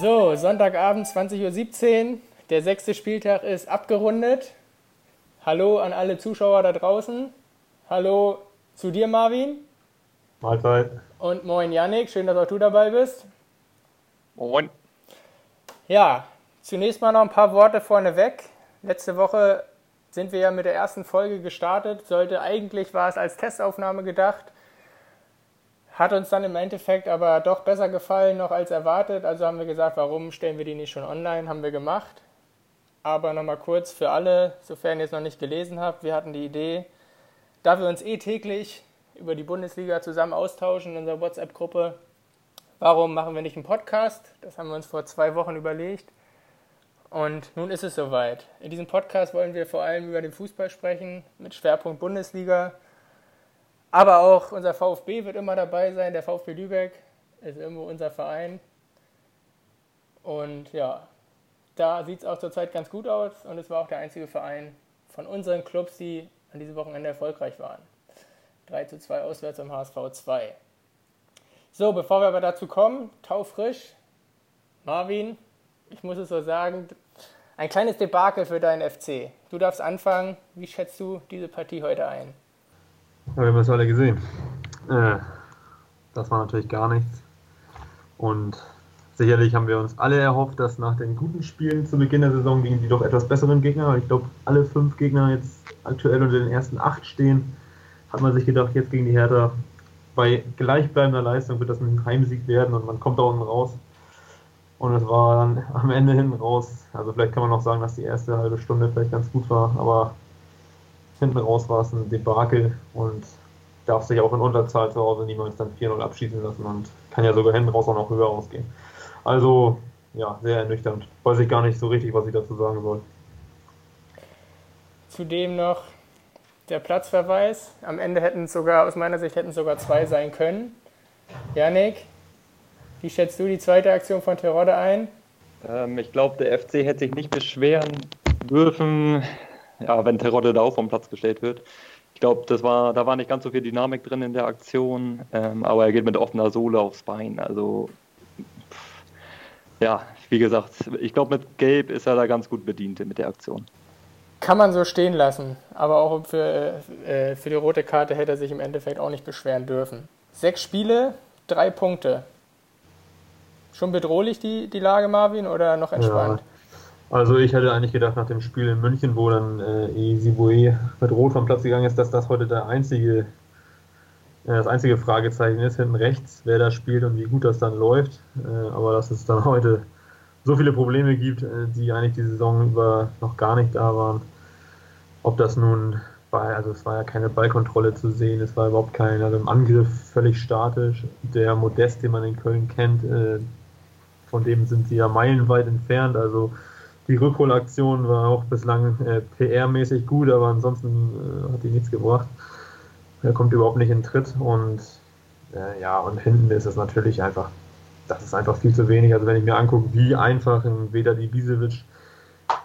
So, Sonntagabend 20.17 Uhr. Der sechste Spieltag ist abgerundet. Hallo an alle Zuschauer da draußen. Hallo zu dir, Marvin. Mahlzeit. Und moin, Yannick. Schön, dass auch du dabei bist. Moin. Ja, zunächst mal noch ein paar Worte vorneweg. Letzte Woche sind wir ja mit der ersten Folge gestartet. Sollte eigentlich war es als Testaufnahme gedacht. Hat uns dann im Endeffekt aber doch besser gefallen noch als erwartet. Also haben wir gesagt, warum stellen wir die nicht schon online? Haben wir gemacht. Aber nochmal kurz für alle, sofern ihr es noch nicht gelesen habt, wir hatten die Idee, da wir uns eh täglich über die Bundesliga zusammen austauschen in unserer WhatsApp-Gruppe, warum machen wir nicht einen Podcast? Das haben wir uns vor zwei Wochen überlegt. Und nun ist es soweit. In diesem Podcast wollen wir vor allem über den Fußball sprechen, mit Schwerpunkt Bundesliga. Aber auch unser VfB wird immer dabei sein. Der VfB Lübeck ist irgendwo unser Verein. Und ja, da sieht es auch zurzeit ganz gut aus. Und es war auch der einzige Verein von unseren Clubs, die an diesem Wochenende erfolgreich waren. 3 zu 2 auswärts am HSV 2. So, bevor wir aber dazu kommen, taufrisch, Marvin, ich muss es so sagen, ein kleines Debakel für deinen FC. Du darfst anfangen. Wie schätzt du diese Partie heute ein? Wir haben es alle gesehen. Äh, das war natürlich gar nichts. Und sicherlich haben wir uns alle erhofft, dass nach den guten Spielen zu Beginn der Saison gegen die doch etwas besseren Gegner, ich glaube, alle fünf Gegner jetzt aktuell unter den ersten acht stehen, hat man sich gedacht, jetzt gegen die Hertha bei gleichbleibender Leistung wird das ein Heimsieg werden und man kommt da unten raus. Und es war dann am Ende hinten raus, also vielleicht kann man noch sagen, dass die erste halbe Stunde vielleicht ganz gut war, aber hinten raus war es ein Debakel und darf sich auch in Unterzahl zu Hause niemals dann 4-0 abschießen lassen und kann ja sogar hinten raus auch noch höher ausgehen. Also, ja, sehr ernüchternd. Weiß ich gar nicht so richtig, was ich dazu sagen soll. Zudem noch der Platzverweis. Am Ende hätten es sogar, aus meiner Sicht, hätten es sogar zwei sein können. Janik, wie schätzt du die zweite Aktion von Terodde ein? Ähm, ich glaube, der FC hätte sich nicht beschweren dürfen, ja, wenn Terodde da auch vom Platz gestellt wird. Ich glaube, das war, da war nicht ganz so viel Dynamik drin in der Aktion, ähm, aber er geht mit offener Sohle aufs Bein. Also, pff, ja, wie gesagt, ich glaube, mit Gelb ist er da ganz gut bedient mit der Aktion. Kann man so stehen lassen, aber auch für, äh, für die rote Karte hätte er sich im Endeffekt auch nicht beschweren dürfen. Sechs Spiele, drei Punkte. Schon bedrohlich die, die Lage, Marvin, oder noch entspannt? Ja. Also ich hätte eigentlich gedacht, nach dem Spiel in München, wo dann äh, Isibue mit Rot vom Platz gegangen ist, dass das heute der einzige, äh, das einzige Fragezeichen ist, hinten rechts, wer da spielt und wie gut das dann läuft. Äh, aber dass es dann heute so viele Probleme gibt, äh, die eigentlich die Saison über noch gar nicht da waren. Ob das nun war, also es war ja keine Ballkontrolle zu sehen, es war überhaupt kein, also im Angriff völlig statisch. Der Modest, den man in Köln kennt, äh, von dem sind sie ja meilenweit entfernt, also die Rückholaktion war auch bislang äh, PR-mäßig gut, aber ansonsten äh, hat die nichts gebracht. Er kommt überhaupt nicht in Tritt und äh, ja, und hinten ist es natürlich einfach, das ist einfach viel zu wenig. Also wenn ich mir angucke, wie einfach in Veda Ibisevic,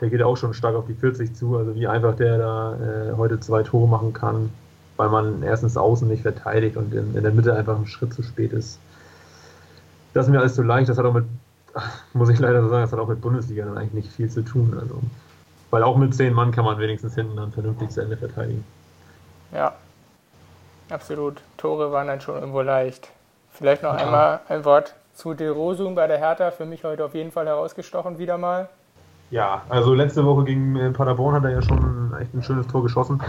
der geht auch schon stark auf die 40 zu, also wie einfach der da äh, heute zwei Tore machen kann, weil man erstens außen nicht verteidigt und in, in der Mitte einfach ein Schritt zu spät ist. Das ist mir alles zu leicht, das hat auch mit muss ich leider so sagen, das hat auch mit Bundesliga dann eigentlich nicht viel zu tun. Also, weil auch mit zehn Mann kann man wenigstens hinten dann vernünftig zu Ende verteidigen. Ja, absolut. Tore waren dann schon irgendwo leicht. Vielleicht noch ja. einmal ein Wort zu De Rosum bei der Hertha. Für mich heute auf jeden Fall herausgestochen, wieder mal. Ja, also letzte Woche gegen äh, Paderborn hat er ja schon echt ein schönes Tor geschossen.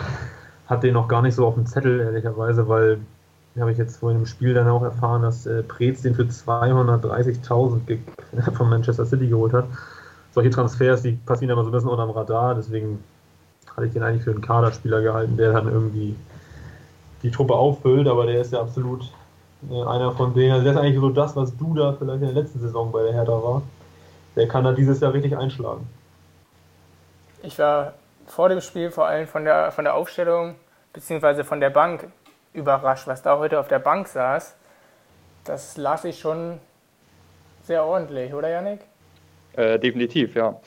Hat den noch gar nicht so auf dem Zettel, ehrlicherweise, weil habe ich jetzt vorhin im Spiel dann auch erfahren, dass äh, Preetz den für 230.000 von Manchester City geholt hat. Solche Transfers, die passieren immer so ein bisschen unterm Radar, deswegen hatte ich den eigentlich für einen Kaderspieler gehalten, der dann irgendwie die Truppe auffüllt, aber der ist ja absolut äh, einer von denen, also der ist eigentlich so das, was du da vielleicht in der letzten Saison bei der Hertha war. Der kann da dieses Jahr richtig einschlagen. Ich war vor dem Spiel vor allem von der, von der Aufstellung beziehungsweise von der Bank überrascht, was da heute auf der Bank saß. Das las ich schon sehr ordentlich, oder Yannick? Äh, definitiv, ja.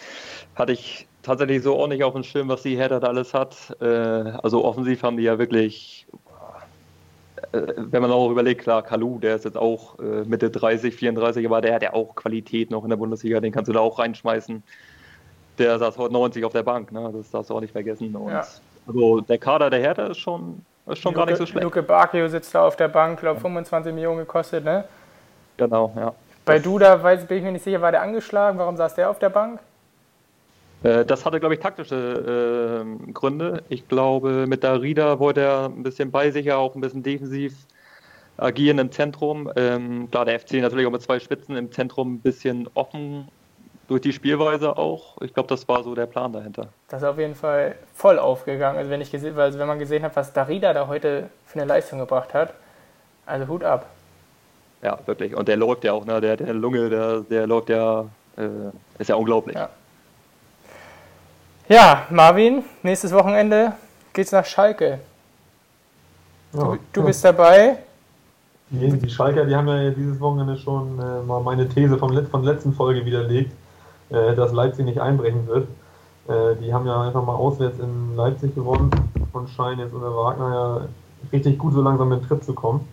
Hatte ich tatsächlich so ordentlich auf dem Schirm, was die Hertha da alles hat. Äh, also offensiv haben die ja wirklich wenn man auch überlegt, klar, Kalu, der ist jetzt auch äh, Mitte 30, 34, aber der hat ja auch Qualität noch in der Bundesliga, den kannst du da auch reinschmeißen. Der saß heute 90 auf der Bank, ne? das darfst du auch nicht vergessen. Und ja. Also der Kader der Hertha ist schon, ist schon Luke, gar nicht so schlecht. Luke Bacchio sitzt da auf der Bank, glaube 25 Millionen gekostet, ne? Genau, ja. Bei Duda weiß, bin ich mir nicht sicher, war der angeschlagen? Warum saß der auf der Bank? Äh, das hatte, glaube ich, taktische äh, Gründe. Ich glaube, mit Darida wollte er ein bisschen bei sich, auch ein bisschen defensiv agieren im Zentrum. Ähm, klar, der FC natürlich auch mit zwei Spitzen im Zentrum ein bisschen offen durch die Spielweise auch. Ich glaube, das war so der Plan dahinter. Das ist auf jeden Fall voll aufgegangen. Also wenn, ich gesehen, also wenn man gesehen hat, was Darida da heute für eine Leistung gebracht hat, also Hut ab. Ja, wirklich. Und der läuft ja auch, ne? der, der Lunge, der, der läuft ja, äh, ist ja unglaublich. Ja. Ja, Marvin, nächstes Wochenende geht's nach Schalke. Du, du bist dabei. Die, die Schalker, die haben ja dieses Wochenende schon äh, mal meine These vom Let von der letzten Folge widerlegt, äh, dass Leipzig nicht einbrechen wird. Äh, die haben ja einfach mal auswärts in Leipzig gewonnen und scheinen jetzt unter Wagner ja richtig gut so langsam in den Tritt zu kommen.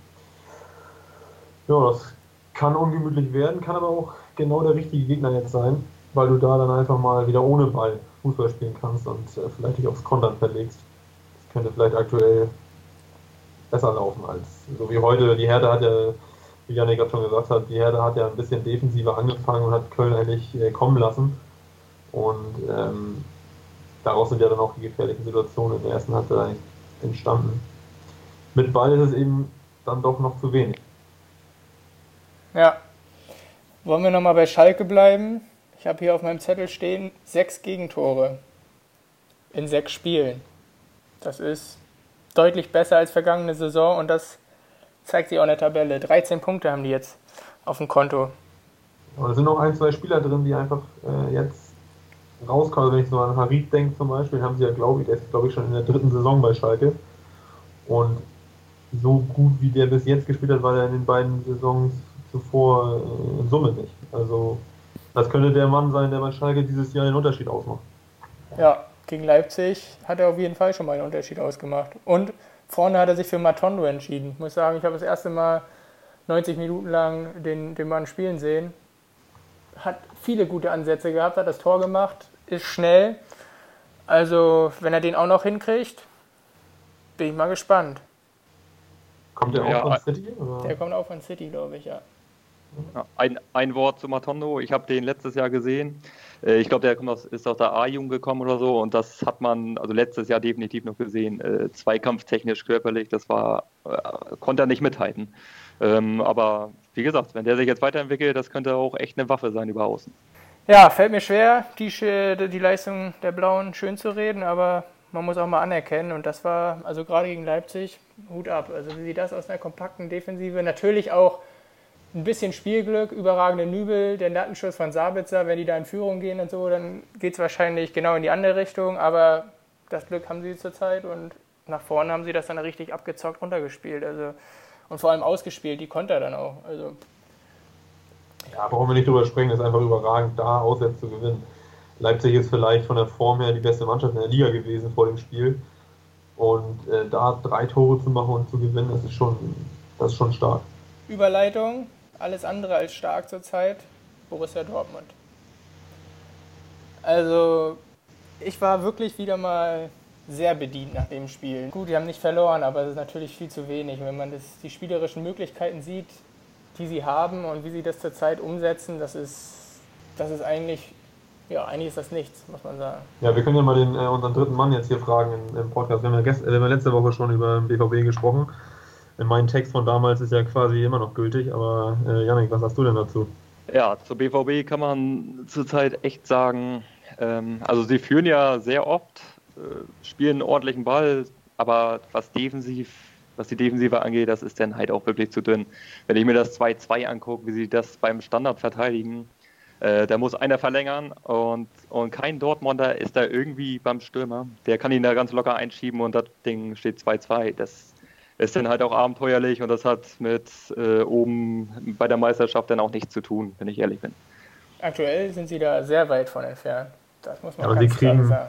Ja, das kann ungemütlich werden, kann aber auch genau der richtige Gegner jetzt sein, weil du da dann einfach mal wieder ohne Ball Fußball spielen kannst und äh, vielleicht dich aufs Kontern verlegst. Das könnte vielleicht aktuell besser laufen als so wie heute. Die Herde hat ja, wie Janik gerade schon gesagt hat, die Herde hat ja ein bisschen defensiver angefangen und hat Köln eigentlich äh, kommen lassen. Und ähm, daraus sind ja dann auch die gefährlichen Situationen in der ersten Halbzeit entstanden. Mit Ball ist es eben dann doch noch zu wenig. Ja. Wollen wir nochmal bei Schalke bleiben? Ich habe hier auf meinem Zettel stehen sechs Gegentore in sechs Spielen. Das ist deutlich besser als vergangene Saison und das zeigt sich auch in der Tabelle. 13 Punkte haben die jetzt auf dem Konto. Aber es sind noch ein, zwei Spieler drin, die einfach äh, jetzt rauskommen. Also wenn ich so an Harid denke zum Beispiel, haben sie ja, glaube ich, der ist, glaube ich, schon in der dritten Saison bei Schalke. Und so gut wie der bis jetzt gespielt hat, war er in den beiden Saisons zuvor äh, in Summe nicht. Also das könnte der Mann sein, der bei Schalke dieses Jahr den Unterschied ausmacht. Ja, gegen Leipzig hat er auf jeden Fall schon mal einen Unterschied ausgemacht. Und vorne hat er sich für Matondo entschieden. Ich muss sagen, ich habe das erste Mal 90 Minuten lang den, den Mann spielen sehen. Hat viele gute Ansätze gehabt, hat das Tor gemacht, ist schnell. Also, wenn er den auch noch hinkriegt, bin ich mal gespannt. Kommt der ja, auch von City? Oder? Der kommt auch von City, glaube ich, ja. Ein, ein Wort zu Matondo. Ich habe den letztes Jahr gesehen. Äh, ich glaube, der kommt aus, ist aus der A-Jugend gekommen oder so. Und das hat man also letztes Jahr definitiv noch gesehen. Äh, zweikampftechnisch, körperlich, das war, äh, konnte er nicht mithalten. Ähm, aber wie gesagt, wenn der sich jetzt weiterentwickelt, das könnte auch echt eine Waffe sein über außen. Ja, fällt mir schwer, die, die Leistung der Blauen schön zu reden, aber man muss auch mal anerkennen. Und das war, also gerade gegen Leipzig, Hut ab. Also wie das aus einer kompakten Defensive, natürlich auch ein bisschen Spielglück, überragende Nübel, der Nattenschuss von Sabitzer, wenn die da in Führung gehen und so, dann geht es wahrscheinlich genau in die andere Richtung, aber das Glück haben sie zurzeit und nach vorne haben sie das dann richtig abgezockt runtergespielt. Also, und vor allem ausgespielt, die Konter dann auch. Also. Ja, brauchen wir nicht drüber sprechen, ist einfach überragend, da auswärts zu gewinnen. Leipzig ist vielleicht von der Form her die beste Mannschaft in der Liga gewesen vor dem Spiel. Und äh, da drei Tore zu machen und zu gewinnen, das ist schon, das ist schon stark. Überleitung alles andere als stark zurzeit, Borussia Dortmund. Also, ich war wirklich wieder mal sehr bedient nach dem Spiel. Gut, die haben nicht verloren, aber es ist natürlich viel zu wenig. Wenn man das, die spielerischen Möglichkeiten sieht, die sie haben und wie sie das zurzeit umsetzen, das ist, das ist eigentlich, ja, eigentlich ist das nichts, muss man sagen. Ja, wir können ja mal den, äh, unseren dritten Mann jetzt hier fragen im, im Podcast. Wir haben, ja gest, äh, letzte Woche schon über BVB gesprochen mein Text von damals ist ja quasi immer noch gültig, aber äh, Janik, was hast du denn dazu? Ja, zur BVB kann man zurzeit echt sagen, ähm, also sie führen ja sehr oft, äh, spielen einen ordentlichen Ball, aber was defensiv, was die Defensive angeht, das ist dann halt auch wirklich zu dünn. Wenn ich mir das 2-2 angucke, wie sie das beim Standard verteidigen, äh, da muss einer verlängern und, und kein Dortmunder ist da irgendwie beim Stürmer. Der kann ihn da ganz locker einschieben und das Ding steht 2-2. Das ist dann halt auch abenteuerlich und das hat mit äh, oben bei der Meisterschaft dann auch nichts zu tun, wenn ich ehrlich bin. Aktuell sind sie da sehr weit von entfernt. Das muss man ja, ganz kriegen, sagen.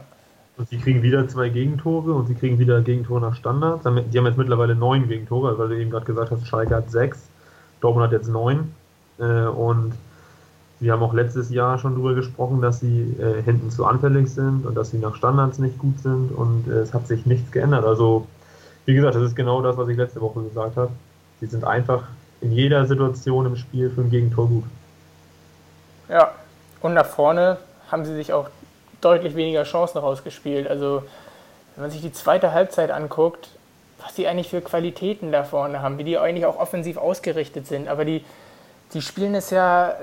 Und sie kriegen wieder zwei Gegentore und sie kriegen wieder Gegentore nach Standards. Die haben jetzt mittlerweile neun Gegentore, weil du eben gerade gesagt hast, Schalke hat sechs, Dortmund hat jetzt neun. Äh, und wir haben auch letztes Jahr schon darüber gesprochen, dass sie äh, hinten zu anfällig sind und dass sie nach Standards nicht gut sind und äh, es hat sich nichts geändert. Also, wie gesagt, das ist genau das, was ich letzte Woche gesagt habe. Sie sind einfach in jeder Situation im Spiel für ein Gegentor gut. Ja, und nach vorne haben sie sich auch deutlich weniger Chancen rausgespielt. Also, wenn man sich die zweite Halbzeit anguckt, was die eigentlich für Qualitäten da vorne haben, wie die eigentlich auch offensiv ausgerichtet sind. Aber die, die spielen es ja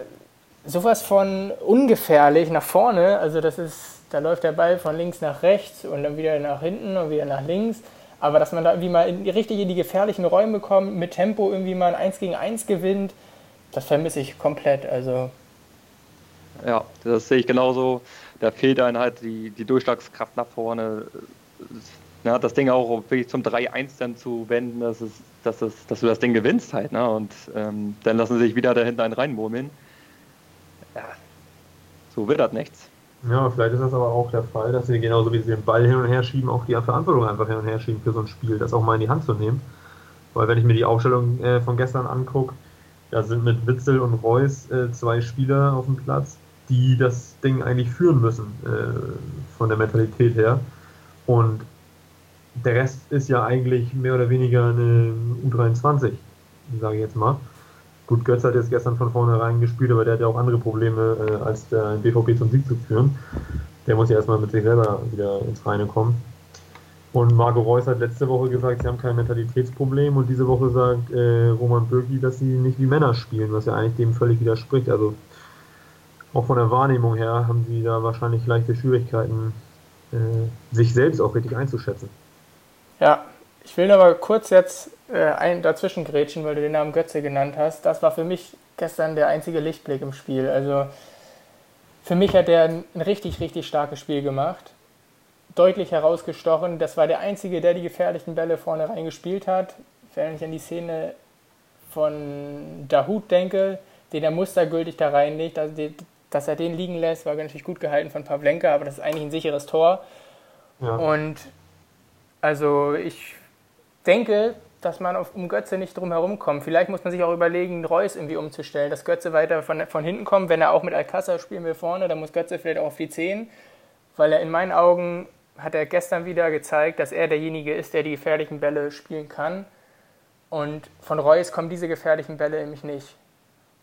sowas von ungefährlich nach vorne. Also, das ist, da läuft der Ball von links nach rechts und dann wieder nach hinten und wieder nach links. Aber dass man da irgendwie mal in, richtig in die gefährlichen Räume kommt, mit Tempo irgendwie mal ein 1 gegen 1 gewinnt, das vermisse ich komplett. Also ja, das sehe ich genauso. Da fehlt einem halt die, die Durchschlagskraft nach vorne. Ja, das Ding auch wirklich zum 3-1 dann zu wenden, dass, es, dass, es, dass du das Ding gewinnst halt. Ne? Und ähm, dann lassen sie sich wieder da hinten einen reinmurmeln. Ja, so wird das nichts. Ja, vielleicht ist das aber auch der Fall, dass sie genauso wie sie den Ball hin und her schieben, auch die Verantwortung einfach hin und her schieben für so ein Spiel, das auch mal in die Hand zu nehmen. Weil wenn ich mir die Aufstellung äh, von gestern angucke, da sind mit Witzel und Reus äh, zwei Spieler auf dem Platz, die das Ding eigentlich führen müssen, äh, von der Mentalität her. Und der Rest ist ja eigentlich mehr oder weniger eine U23, sage ich jetzt mal. Gut, Götz hat jetzt gestern von vornherein gespielt, aber der hat ja auch andere Probleme, äh, als der BVB zum Sieg zu führen. Der muss ja erstmal mit sich selber wieder ins Reine kommen. Und Marco Reus hat letzte Woche gesagt, sie haben kein Mentalitätsproblem und diese Woche sagt äh, Roman Bürki, dass sie nicht wie Männer spielen, was ja eigentlich dem völlig widerspricht. Also auch von der Wahrnehmung her haben sie da wahrscheinlich leichte Schwierigkeiten, äh, sich selbst auch richtig einzuschätzen. Ja, ich will aber kurz jetzt äh, ein, dazwischen grätschen, weil du den Namen Götze genannt hast. Das war für mich gestern der einzige Lichtblick im Spiel. Also für mich hat er ein, ein richtig, richtig starkes Spiel gemacht. Deutlich herausgestochen. Das war der Einzige, der die gefährlichen Bälle vorne reingespielt hat. Wenn ich an die Szene von Dahut denke, den er mustergültig da reinlegt, also die, dass er den liegen lässt, war natürlich gut gehalten von Pavlenka, aber das ist eigentlich ein sicheres Tor. Ja. Und also ich denke, dass man auf, um Götze nicht drum herum kommt. Vielleicht muss man sich auch überlegen, Reus irgendwie umzustellen, dass Götze weiter von, von hinten kommt. Wenn er auch mit Alcázar spielen will vorne, dann muss Götze vielleicht auch auf die 10, weil er in meinen Augen hat er gestern wieder gezeigt, dass er derjenige ist, der die gefährlichen Bälle spielen kann. Und von Reus kommen diese gefährlichen Bälle nämlich nicht.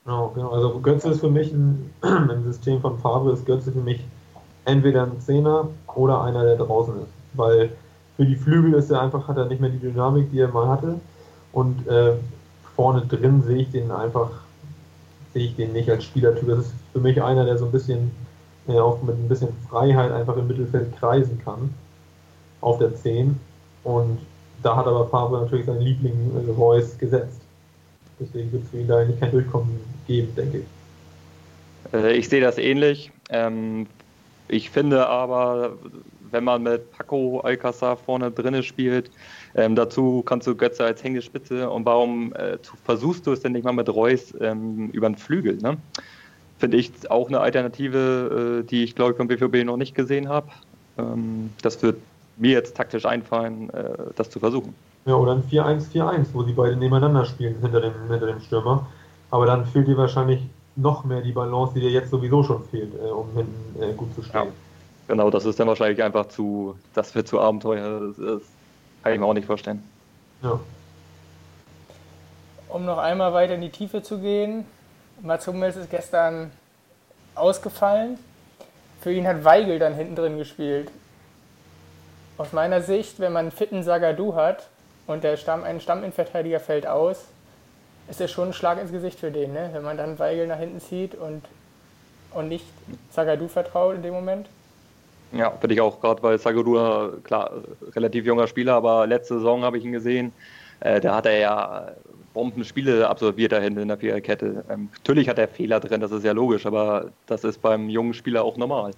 Genau, genau. Also Götze ist für mich ein, im System von Favre ist Götze für mich entweder ein Zehner oder einer, der draußen ist. Weil für die Flügel ist er einfach, hat er nicht mehr die Dynamik, die er mal hatte. Und äh, vorne drin sehe ich den einfach, sehe ich den nicht als Spielertyp. Das ist für mich einer, der so ein bisschen äh, auch mit ein bisschen Freiheit einfach im Mittelfeld kreisen kann. Auf der 10. Und da hat aber Favre natürlich seinen Liebling äh, Reus gesetzt. Deswegen wird es für ihn da eigentlich kein Durchkommen geben, denke ich. Äh, ich sehe das ähnlich. Ähm, ich finde aber, wenn man mit Paco Alcázar vorne drinne spielt, ähm, dazu kannst du Götze als Hängespitze und warum äh, versuchst du es denn nicht mal mit Reus ähm, über den Flügel? Ne? Finde ich auch eine Alternative, äh, die ich glaube ich beim BVB noch nicht gesehen habe. Ähm, das wird mir jetzt taktisch einfallen, äh, das zu versuchen. Ja, oder ein 4-1-4-1, wo die beiden nebeneinander spielen hinter dem, hinter dem Stürmer. Aber dann fehlt dir wahrscheinlich noch mehr die Balance, die dir jetzt sowieso schon fehlt, äh, um hinten äh, gut zu stehen. Ja, genau, das ist dann wahrscheinlich einfach zu, das wird zu Abenteuer. Das, das kann ich mir auch nicht vorstellen. Ja. Um noch einmal weiter in die Tiefe zu gehen, Mats Hummels ist gestern ausgefallen. Für ihn hat Weigel dann hinten drin gespielt. Aus meiner Sicht, wenn man einen fitten Sagadu hat, und der Stamm, ein Stamminverteidiger fällt aus, ist das schon ein Schlag ins Gesicht für den, ne? wenn man dann Weigel nach hinten zieht und, und nicht Zagadou vertraut in dem Moment. Ja, finde ich auch, gerade weil Zagadou, klar, relativ junger Spieler, aber letzte Saison habe ich ihn gesehen, äh, da hat er ja Bombenspiele absolviert da hinten in der Viererkette. Ähm, natürlich hat er Fehler drin, das ist ja logisch, aber das ist beim jungen Spieler auch normal.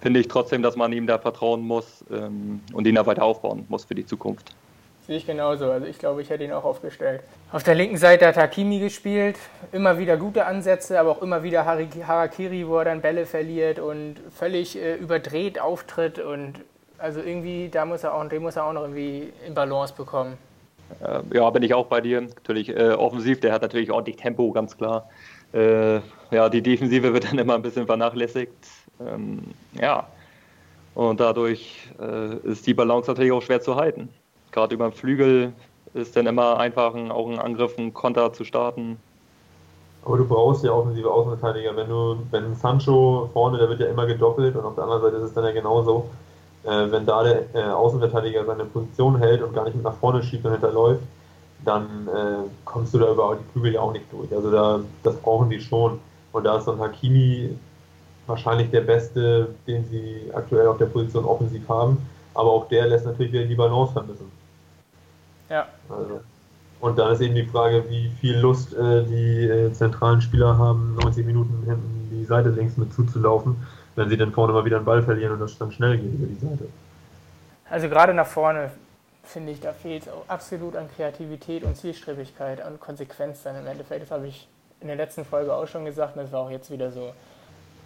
Finde ich trotzdem, dass man ihm da vertrauen muss ähm, und ihn da weiter aufbauen muss für die Zukunft. Sehe ich genauso. Also ich glaube, ich hätte ihn auch aufgestellt. Auf der linken Seite hat Hakimi gespielt. Immer wieder gute Ansätze, aber auch immer wieder Harakiri, wo er dann Bälle verliert und völlig äh, überdreht auftritt. Und Also irgendwie, da muss er auch, den muss er auch noch irgendwie in Balance bekommen. Äh, ja, bin ich auch bei dir. Natürlich äh, offensiv, der hat natürlich ordentlich Tempo, ganz klar. Äh, ja, die Defensive wird dann immer ein bisschen vernachlässigt. Ähm, ja, und dadurch äh, ist die Balance natürlich auch schwer zu halten. Gerade über den Flügel ist dann immer einfach ein, auch ein Angriff, ein Konter zu starten. Aber du brauchst ja offensive Außenverteidiger. Wenn du, wenn Sancho vorne, der wird ja immer gedoppelt und auf der anderen Seite ist es dann ja genauso. Äh, wenn da der äh, Außenverteidiger seine Position hält und gar nicht mit nach vorne schiebt und hinterläuft, dann äh, kommst du da über die Flügel ja auch nicht durch. Also da, das brauchen die schon. Und da ist so ein Hakimi wahrscheinlich der beste, den sie aktuell auf der Position offensiv haben. Aber auch der lässt natürlich wieder die Balance vermissen. Ja. Also. Und dann ist eben die Frage, wie viel Lust äh, die äh, zentralen Spieler haben, 90 Minuten hinten die Seite links mit zuzulaufen, wenn sie dann vorne mal wieder einen Ball verlieren und das dann schnell geht über die Seite. Also gerade nach vorne finde ich, da fehlt es absolut an Kreativität und Zielstrebigkeit und Konsequenz dann im Endeffekt. Das habe ich in der letzten Folge auch schon gesagt und das war auch jetzt wieder so.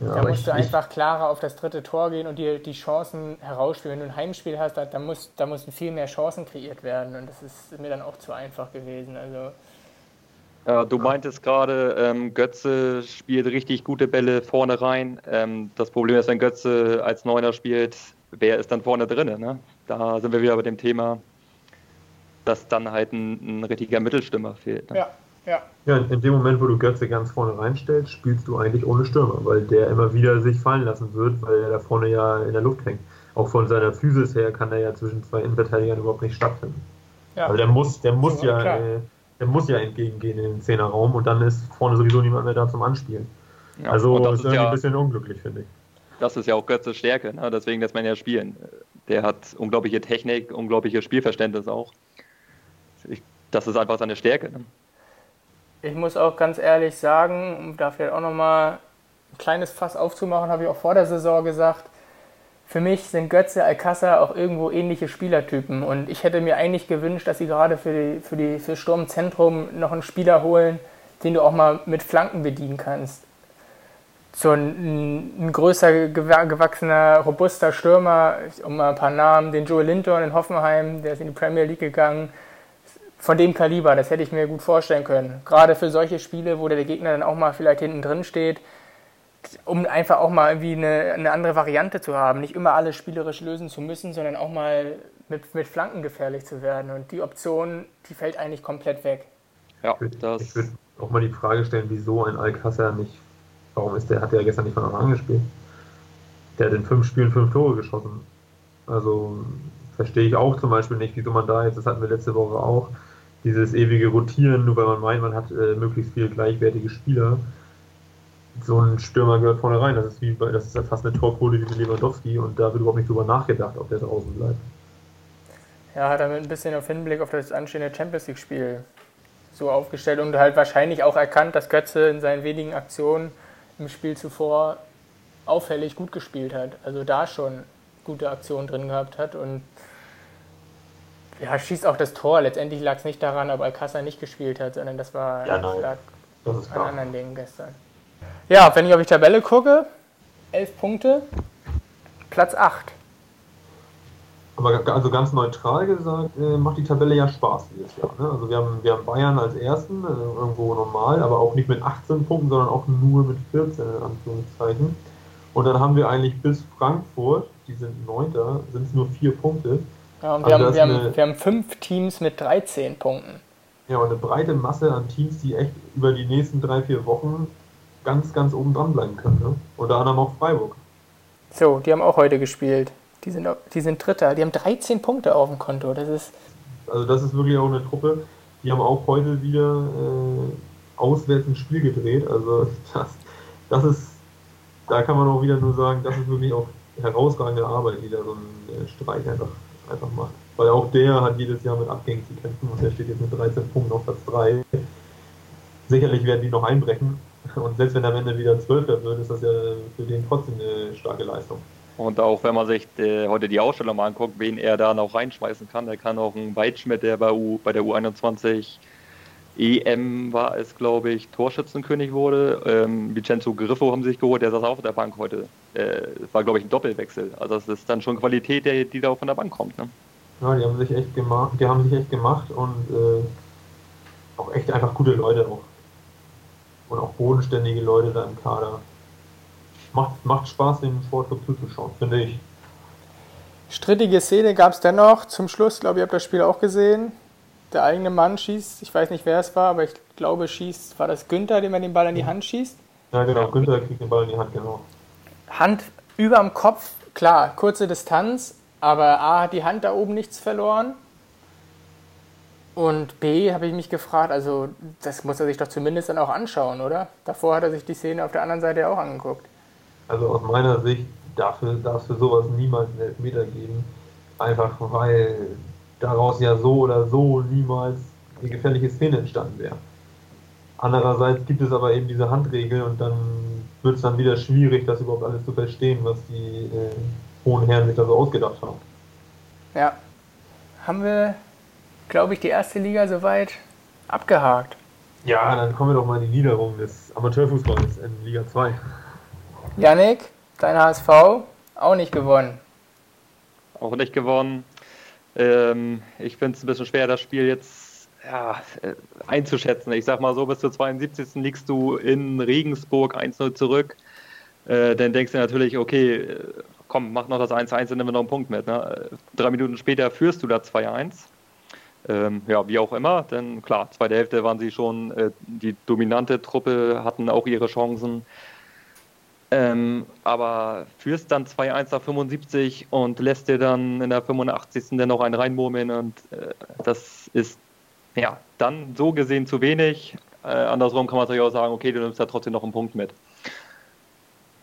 Ja, da musst ich, du einfach klarer auf das dritte Tor gehen und dir die Chancen herausspielen. Wenn du ein Heimspiel hast, da, da, muss, da mussten viel mehr Chancen kreiert werden und das ist mir dann auch zu einfach gewesen. Also, ja, du meintest gerade, ähm, Götze spielt richtig gute Bälle vorne rein. Ähm, das Problem ist, wenn Götze als Neuner spielt, wer ist dann vorne drin? Ne? Da sind wir wieder bei dem Thema, dass dann halt ein, ein richtiger Mittelstimmer fehlt. Ne? Ja, ja. Ja, in dem Moment, wo du Götze ganz vorne reinstellst, spielst du eigentlich ohne Stürmer, weil der immer wieder sich fallen lassen wird, weil er da vorne ja in der Luft hängt. Auch von seiner Physis her kann er ja zwischen zwei Innenverteidigern überhaupt nicht stattfinden. Ja. Also der muss, der muss ja, ja äh, der muss ja entgegengehen in den Zehnerraum und dann ist vorne sowieso niemand mehr da zum Anspielen. Ja, also das ist irgendwie ja, ein bisschen unglücklich, finde ich. Das ist ja auch Götzes Stärke, ne? deswegen lässt man ja spielen. Der hat unglaubliche Technik, unglaubliches Spielverständnis auch. Ich, das ist einfach seine Stärke. Ne? Ich muss auch ganz ehrlich sagen, um da vielleicht auch nochmal ein kleines Fass aufzumachen, habe ich auch vor der Saison gesagt, für mich sind Götze, Alcázar auch irgendwo ähnliche Spielertypen und ich hätte mir eigentlich gewünscht, dass sie gerade für die, für die für Sturmzentrum noch einen Spieler holen, den du auch mal mit Flanken bedienen kannst. So ein, ein größer, gewachsener, robuster Stürmer, um mal ein paar Namen, den Joel Linton in Hoffenheim, der ist in die Premier League gegangen, von dem Kaliber, das hätte ich mir gut vorstellen können. Gerade für solche Spiele, wo der Gegner dann auch mal vielleicht hinten drin steht, um einfach auch mal irgendwie eine, eine andere Variante zu haben. Nicht immer alles spielerisch lösen zu müssen, sondern auch mal mit, mit Flanken gefährlich zu werden. Und die Option, die fällt eigentlich komplett weg. Ja, das ich würde auch mal die Frage stellen, wieso ein Alcázar nicht, warum ist der, hat der gestern nicht von Anfang an gespielt? Der hat in fünf Spielen fünf Tore geschossen. Also verstehe ich auch zum Beispiel nicht, wieso man da jetzt, das hatten wir letzte Woche auch, dieses ewige Rotieren, nur weil man meint, man hat äh, möglichst viele gleichwertige Spieler. So ein Stürmer gehört vorne rein. Das ist wie bei, das ist fast eine Torquote wie Lewandowski und da wird überhaupt nicht drüber nachgedacht, ob der draußen bleibt. Ja, hat er mit ein bisschen auf Hinblick auf das anstehende Champions League-Spiel so aufgestellt und halt wahrscheinlich auch erkannt, dass Götze in seinen wenigen Aktionen im Spiel zuvor auffällig gut gespielt hat. Also da schon gute Aktionen drin gehabt hat und ja, schießt auch das Tor. Letztendlich lag es nicht daran, ob Alcázar nicht gespielt hat, sondern das war ja, lag das an anderen Dingen gestern. Ja, wenn ich auf die Tabelle gucke, elf Punkte, Platz 8. Aber also ganz neutral gesagt, äh, macht die Tabelle ja Spaß dieses Jahr. Ne? Also wir haben, wir haben Bayern als ersten, äh, irgendwo normal, aber auch nicht mit 18 Punkten, sondern auch nur mit 14 in Anführungszeichen. Und dann haben wir eigentlich bis Frankfurt, die sind Neunter, sind es nur vier Punkte. Ja, und wir, also haben, wir, haben, wir haben fünf Teams mit 13 Punkten. Ja, und eine breite Masse an Teams, die echt über die nächsten drei, vier Wochen ganz, ganz oben dran bleiben können. Ne? Unter anderem auch Freiburg. So, die haben auch heute gespielt. Die sind, die sind Dritter. Die haben 13 Punkte auf dem Konto. Das ist also das ist wirklich auch eine Truppe. Die haben auch heute wieder äh, auswärts ein Spiel gedreht. Also das, das ist, da kann man auch wieder nur sagen, das ist wirklich auch herausragende Arbeit, die da so ein äh, Streich einfach einfach macht. Weil auch der hat jedes Jahr mit Abgängen zu kämpfen und der steht jetzt mit 13 Punkten auf Platz 3. Sicherlich werden die noch einbrechen. Und selbst wenn er am Ende wieder Zwölfter wird, ist das ja für den trotzdem eine starke Leistung. Und auch wenn man sich äh, heute die Ausstellung mal anguckt, wen er da noch reinschmeißen kann, er kann auch einen Weitschmidt, der bei, U, bei der U21 EM war es, glaube ich, Torschützenkönig wurde. Ähm, Vincenzo Griffo haben sich geholt, der saß auch auf der Bank heute. Äh, war, glaube ich, ein Doppelwechsel. Also das ist dann schon Qualität, die, die da von der Bank kommt. Ne? Ja, die haben sich echt gemacht, die haben sich echt gemacht und äh, auch echt einfach gute Leute auch. Und auch bodenständige Leute da im Kader. Macht, macht Spaß, dem Sportclub zuzuschauen, finde ich. Strittige Szene gab es dennoch zum Schluss, glaube ich, ihr habt das Spiel auch gesehen der eigene Mann schießt, ich weiß nicht, wer es war, aber ich glaube, schießt, war das Günther, dem er den Ball in die Hand schießt? Ja, genau, Günther kriegt den Ball in die Hand, genau. Hand überm Kopf, klar, kurze Distanz, aber A hat die Hand da oben nichts verloren. Und B habe ich mich gefragt, also das muss er sich doch zumindest dann auch anschauen, oder? Davor hat er sich die Szene auf der anderen Seite auch angeguckt. Also aus meiner Sicht darf es für sowas niemals einen Elfmeter geben. Einfach weil daraus ja so oder so niemals eine gefährliche Szene entstanden wäre. Andererseits gibt es aber eben diese Handregel und dann wird es dann wieder schwierig, das überhaupt alles zu verstehen, was die äh, hohen Herren sich da so ausgedacht haben. Ja, haben wir, glaube ich, die erste Liga soweit abgehakt. Ja, dann kommen wir doch mal in die Niederung des Amateurfußballs in Liga 2. Yannick, dein HSV, auch nicht gewonnen. Auch nicht gewonnen. Ähm, ich finde es ein bisschen schwer, das Spiel jetzt ja, äh, einzuschätzen. Ich sag mal so, bis zur 72. liegst du in Regensburg 1-0 zurück. Äh, dann denkst du natürlich, okay, äh, komm, mach noch das 1-1, dann nehmen wir noch einen Punkt mit. Ne? Drei Minuten später führst du da 2-1. Ähm, ja, wie auch immer, denn klar, zweite Hälfte waren sie schon äh, die dominante Truppe, hatten auch ihre Chancen. Ähm, aber führst dann 2-1 nach 75 und lässt dir dann in der 85. dann noch einen reinmurmeln und äh, das ist ja dann so gesehen zu wenig. Äh, andersrum kann man natürlich auch sagen, okay, du nimmst da trotzdem noch einen Punkt mit.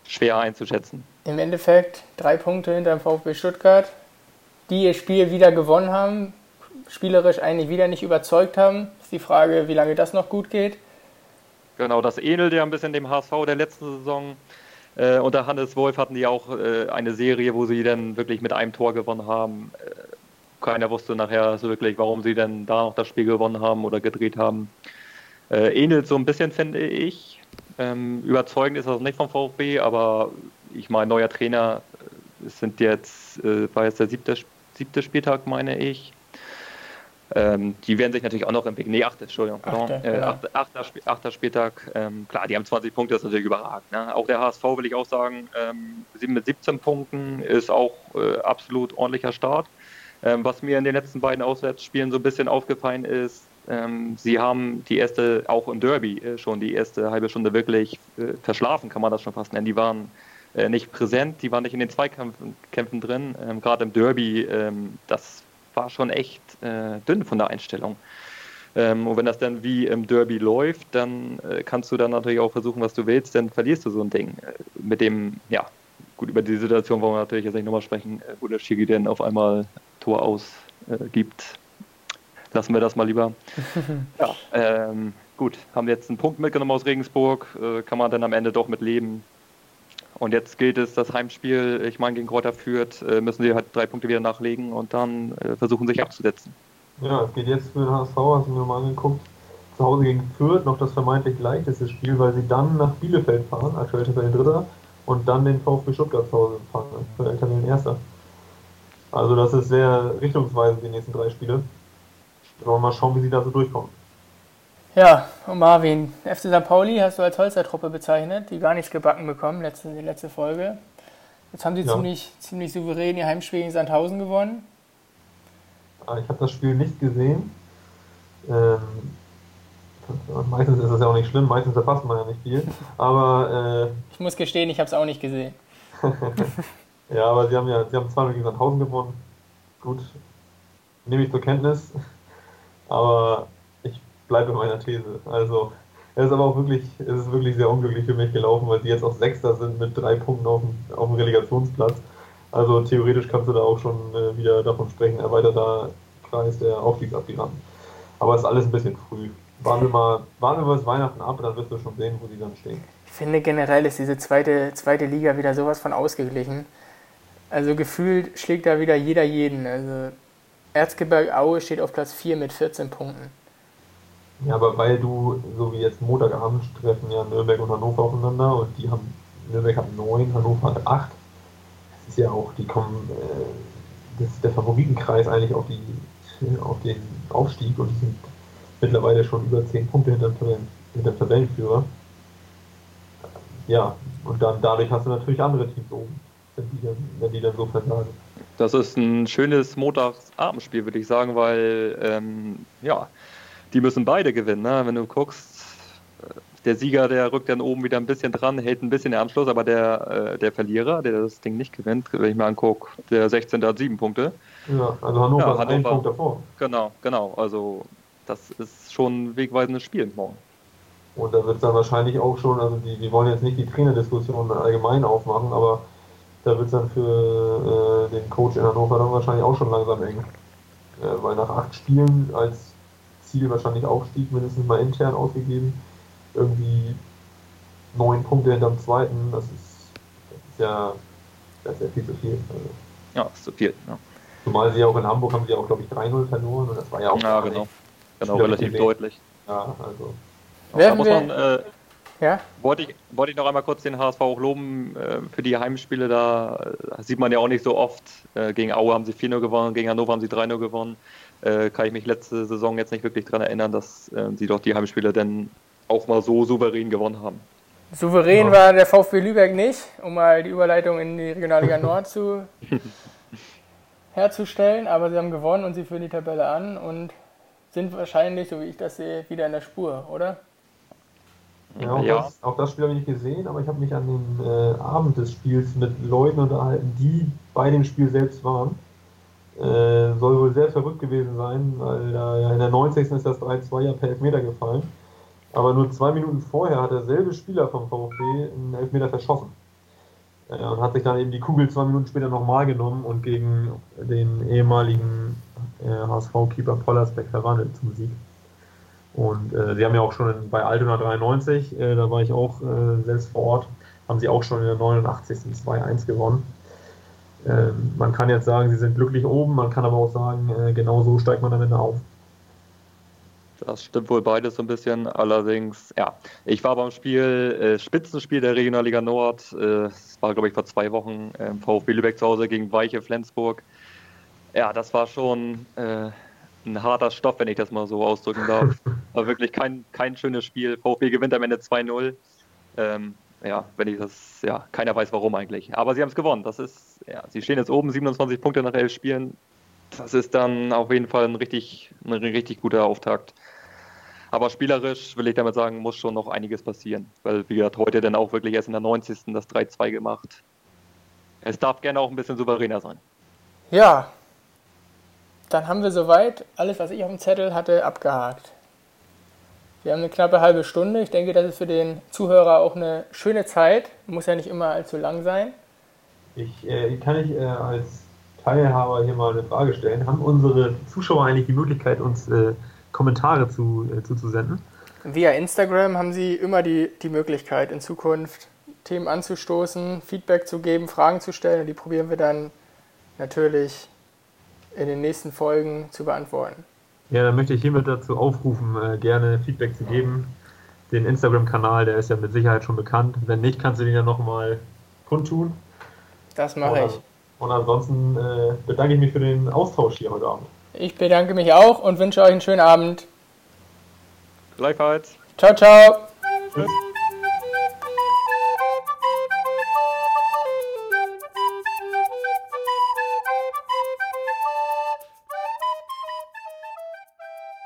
Schwer einzuschätzen. Im Endeffekt drei Punkte hinter dem VfB Stuttgart, die ihr Spiel wieder gewonnen haben, spielerisch eigentlich wieder nicht überzeugt haben. Ist die Frage, wie lange das noch gut geht. Genau, das ähnelt ja ein bisschen dem HSV der letzten Saison. Äh, unter Hannes Wolf hatten die auch äh, eine Serie, wo sie dann wirklich mit einem Tor gewonnen haben. Äh, keiner wusste nachher so wirklich, warum sie denn da noch das Spiel gewonnen haben oder gedreht haben. Äh, ähnelt so ein bisschen, finde ich. Ähm, überzeugend ist das nicht vom VfB, aber ich meine, neuer Trainer, äh, es sind jetzt, äh, war jetzt der siebte, siebte Spieltag, meine ich. Ähm, die werden sich natürlich auch noch im Weg. Nee, achte, Entschuldigung. Achter, äh, achter, achter, achter Spieltag. Ähm, klar, die haben 20 Punkte, das ist natürlich überragend. Ne? Auch der HSV will ich auch sagen, ähm, mit 17 Punkten ist auch äh, absolut ordentlicher Start. Ähm, was mir in den letzten beiden Auswärtsspielen so ein bisschen aufgefallen ist, ähm, sie haben die erste, auch im Derby äh, schon die erste halbe Stunde wirklich äh, verschlafen, kann man das schon fast nennen. Die waren äh, nicht präsent, die waren nicht in den Zweikämpfen Kämpfen drin. Ähm, Gerade im Derby, das war schon echt äh, dünn von der Einstellung. Ähm, und wenn das dann wie im Derby läuft, dann äh, kannst du dann natürlich auch versuchen, was du willst, dann verlierst du so ein Ding. Äh, mit dem, ja, gut, über die Situation wollen wir natürlich jetzt nicht nochmal sprechen, äh, wo der Schiri dann auf einmal Tor ausgibt. Lassen wir das mal lieber. ja, ähm, gut, haben jetzt einen Punkt mitgenommen aus Regensburg, äh, kann man dann am Ende doch mit leben. Und jetzt gilt es, das Heimspiel, ich meine, gegen Kräuter führt, äh, müssen sie halt drei Punkte wieder nachlegen und dann äh, versuchen, sich abzusetzen. Ja, es geht jetzt für den HSV, hast du mir mal angeguckt, zu Hause gegen Fürth noch das vermeintlich leichteste Spiel, weil sie dann nach Bielefeld fahren, aktuell Tabellen Dritter, und dann den VfB Stuttgart zu Hause fahren, aktuell Tabellen Erster. Also das ist sehr richtungsweisend, die nächsten drei Spiele. Wollen wir mal schauen, wie sie da so durchkommen. Ja, und Marvin, FC St. Pauli hast du als Holzertruppe bezeichnet, die gar nichts gebacken bekommen, letzte, die letzte Folge. Jetzt haben sie ja. ziemlich, ziemlich souverän ihr Heimspiel gegen Sandhausen gewonnen. Ah, ich habe das Spiel nicht gesehen. Ähm, meistens ist es ja auch nicht schlimm, meistens verpasst man ja nicht viel. Aber äh, ich muss gestehen, ich habe es auch nicht gesehen. ja, aber sie haben ja sie haben zweimal gegen Sandhausen gewonnen. Gut, nehme ich zur Kenntnis. Aber bleibe bei meiner These. Also, es ist aber auch wirklich, es ist wirklich sehr unglücklich für mich gelaufen, weil sie jetzt auch Sechster sind mit drei Punkten auf dem, auf dem Relegationsplatz. Also theoretisch kannst du da auch schon äh, wieder davon sprechen, erweiterter Kreis der Aufstiegsaspiranten. Aber es ist alles ein bisschen früh. Warten wir mal, warten wir bis Weihnachten ab, dann wirst du schon sehen, wo sie dann stehen. Ich finde generell ist diese zweite, zweite Liga wieder sowas von ausgeglichen. Also gefühlt schlägt da wieder jeder jeden. Also Erzgebirge Aue steht auf Platz 4 mit 14 Punkten. Ja, aber weil du, so wie jetzt Montagabend, treffen ja Nürnberg und Hannover aufeinander und die haben, Nürnberg hat neun, Hannover hat acht. Das ist ja auch, die kommen, äh, das ist der Favoritenkreis eigentlich auf, die, auf den Aufstieg und die sind mittlerweile schon über zehn Punkte hinter dem, hinter dem Tabellenführer. Ja, und dann dadurch hast du natürlich andere Teams oben, wenn die dann, wenn die dann so versagen. Das ist ein schönes Montagsabendspiel, würde ich sagen, weil ähm, ja, die müssen beide gewinnen. Ne? Wenn du guckst, äh, der Sieger, der rückt dann oben wieder ein bisschen dran, hält ein bisschen den Anschluss, aber der, äh, der Verlierer, der das Ding nicht gewinnt, wenn ich mir angucke, der 16. hat sieben Punkte. Ja, also Hannover ja, ist einen Punkt davor. Genau, genau. Also das ist schon ein wegweisendes Spiel morgen. Und da wird es dann wahrscheinlich auch schon, also die, die wollen jetzt nicht die Trainerdiskussion allgemein aufmachen, aber da wird es dann für äh, den Coach in Hannover dann wahrscheinlich auch schon langsam eng. Äh, weil nach acht Spielen als Ziel wahrscheinlich Aufstieg mindestens mal intern ausgegeben, irgendwie neun Punkte hinterm zweiten, das ist, das ist ja das ist ja viel zu viel. Also, ja, ist zu viel. Ja. Zumal sie auch in Hamburg haben sie auch, glaube ich, 3-0 verloren und das war ja auch ja, genau. Genau, relativ deutlich. Ja, also. Da muss man, äh, ja? wollte, ich, wollte ich noch einmal kurz den HSV auch loben äh, für die Heimspiele. Da äh, sieht man ja auch nicht so oft. Äh, gegen Aue haben sie 4-0 gewonnen, gegen Hannover haben sie 3-0 gewonnen. Äh, kann ich mich letzte Saison jetzt nicht wirklich daran erinnern, dass äh, sie doch die Heimspiele denn auch mal so souverän gewonnen haben. Souverän ja. war der VfB Lübeck nicht, um mal die Überleitung in die Regionalliga Nord zu herzustellen, aber sie haben gewonnen und sie führen die Tabelle an und sind wahrscheinlich, so wie ich das sehe, wieder in der Spur, oder? Ja, auch, ja. Das, auch das Spiel habe ich nicht gesehen, aber ich habe mich an den äh, Abend des Spiels mit Leuten unterhalten, die bei dem Spiel selbst waren. Äh, soll wohl sehr verrückt gewesen sein, weil da ja in der 90. ist das 3-2 ja per Elfmeter gefallen. Aber nur zwei Minuten vorher hat derselbe Spieler vom VfB einen Elfmeter verschossen. Äh, und hat sich dann eben die Kugel zwei Minuten später nochmal genommen und gegen den ehemaligen äh, HSV-Keeper Pollersbeck verwandelt zum Sieg. Und äh, sie haben ja auch schon bei Altona 93, äh, da war ich auch selbst vor Ort, haben sie auch schon in der 89. 2-1 gewonnen. Ähm, man kann jetzt sagen, sie sind glücklich oben, man kann aber auch sagen, äh, genau so steigt man am Ende auf. Das stimmt wohl beides so ein bisschen. Allerdings, ja, ich war beim Spiel, äh, Spitzenspiel der Regionalliga Nord. Äh, es war, glaube ich, vor zwei Wochen äh, VfB Lübeck zu Hause gegen Weiche Flensburg. Ja, das war schon äh, ein harter Stoff, wenn ich das mal so ausdrücken darf. War wirklich kein, kein schönes Spiel. VfB gewinnt am Ende 2-0. Ähm, ja, wenn ich das, ja, keiner weiß warum eigentlich. Aber sie haben es gewonnen. Das ist, ja, sie stehen jetzt oben, 27 Punkte nach elf Spielen. Das ist dann auf jeden Fall ein richtig, ein richtig guter Auftakt. Aber spielerisch will ich damit sagen, muss schon noch einiges passieren. Weil, wie gesagt, heute dann auch wirklich erst in der 90. das 3-2 gemacht. Es darf gerne auch ein bisschen souveräner sein. Ja, dann haben wir soweit alles, was ich auf dem Zettel hatte, abgehakt. Wir haben eine knappe halbe Stunde. Ich denke, das ist für den Zuhörer auch eine schöne Zeit. Muss ja nicht immer allzu lang sein. Ich äh, kann ich äh, als Teilhaber hier mal eine Frage stellen. Haben unsere Zuschauer eigentlich die Möglichkeit, uns äh, Kommentare zu, äh, zuzusenden? Via Instagram haben sie immer die, die Möglichkeit, in Zukunft Themen anzustoßen, Feedback zu geben, Fragen zu stellen. Und die probieren wir dann natürlich in den nächsten Folgen zu beantworten. Ja, dann möchte ich hiermit dazu aufrufen, äh, gerne Feedback zu geben. Den Instagram-Kanal, der ist ja mit Sicherheit schon bekannt. Wenn nicht, kannst du den ja nochmal kundtun. Das mache ich. Und ansonsten äh, bedanke ich mich für den Austausch hier heute Abend. Ich bedanke mich auch und wünsche euch einen schönen Abend. Gleichfalls. Ciao, ciao. Tschüss.